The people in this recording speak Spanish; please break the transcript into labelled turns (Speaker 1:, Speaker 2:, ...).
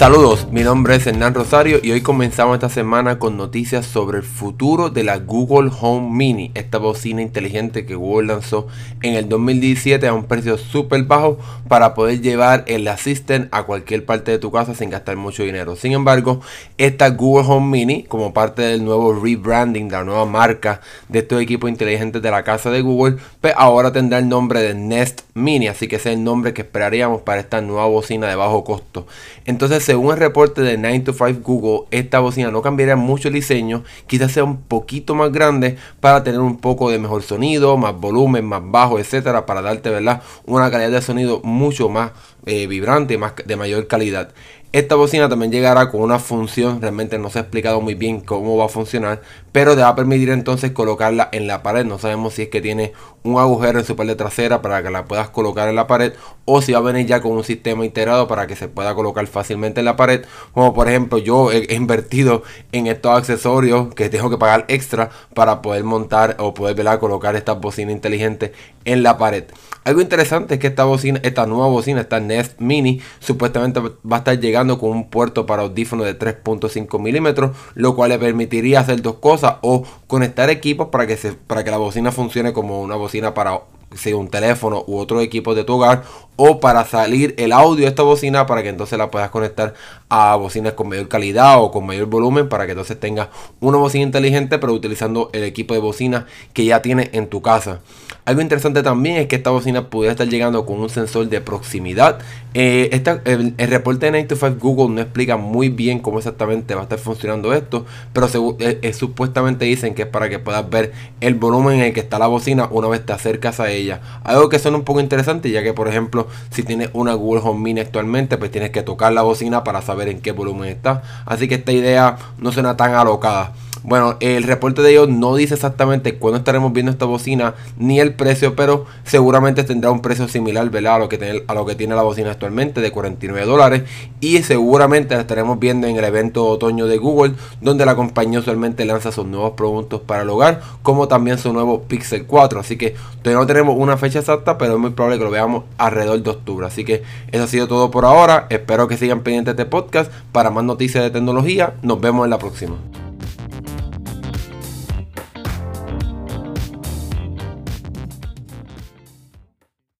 Speaker 1: Saludos, mi nombre es Hernán Rosario y hoy comenzamos esta semana con noticias sobre el futuro de la Google Home Mini, esta bocina inteligente que Google lanzó en el 2017 a un precio súper bajo para poder llevar el Assistant a cualquier parte de tu casa sin gastar mucho dinero. Sin embargo, esta Google Home Mini, como parte del nuevo rebranding, de la nueva marca de estos equipos inteligentes de la casa de Google, pues ahora tendrá el nombre de Nest Mini, así que ese es el nombre que esperaríamos para esta nueva bocina de bajo costo. Entonces, según el reporte de 9 to 5 Google, esta bocina no cambiaría mucho el diseño, quizás sea un poquito más grande para tener un poco de mejor sonido, más volumen, más bajo, etcétera, para darte, ¿verdad? Una calidad de sonido mucho más eh, vibrante, más de mayor calidad. Esta bocina también llegará con una función, realmente no se ha explicado muy bien cómo va a funcionar, pero te va a permitir entonces colocarla en la pared. No sabemos si es que tiene un agujero en su parte trasera para que la puedas colocar en la pared o si va a venir ya con un sistema integrado para que se pueda colocar fácilmente en la pared. Como por ejemplo yo he, invertido en estos accesorios que tengo que pagar extra para poder montar o poder colocar esta bocina inteligente en la pared. Algo interesante es que esta bocina, esta nueva bocina, esta Nest Mini, supuestamente va a estar llegando con un puerto para audífono de 3.5 milímetros, lo cual le permitiría hacer dos cosas o conectar equipos para que, se, para que la bocina funcione como una bocina para sea un teléfono u otro equipo de tu hogar o para salir el audio de esta bocina para que entonces la puedas conectar a bocinas con mayor calidad o con mayor volumen para que entonces tengas una bocina inteligente pero utilizando el equipo de bocina que ya tienes en tu casa. Algo interesante también es que esta bocina pudiera estar llegando con un sensor de proximidad. Eh, el, reporte de 9 Google no explica muy bien cómo exactamente va a estar funcionando esto, pero eh, eh, supuestamente dicen que es para que puedas ver el volumen en el que está la bocina una vez te acercas a ella. Algo que suena un poco interesante ya que por ejemplo si tienes una Google Home Mini actualmente pues tienes que tocar la bocina para saber en qué volumen está. Así que esta idea no suena tan alocada. Bueno, el reporte de ellos no dice exactamente cuándo estaremos viendo esta bocina ni el precio, pero seguramente tendrá un precio similar. A, lo que tiene, a lo que tiene la bocina actualmente de 49 dólares. Y seguramente la estaremos viendo en el evento otoño de Google donde la compañía usualmente lanza sus nuevos productos para el hogar como también su nuevo Pixel 4 así que todavía no tenemos una fecha exacta pero es muy probable que lo veamos alrededor de octubre. Así que eso ha sido todo por ahora. Espero que sigan pendientes de este podcast. Para más noticias de tecnología nos vemos en la próxima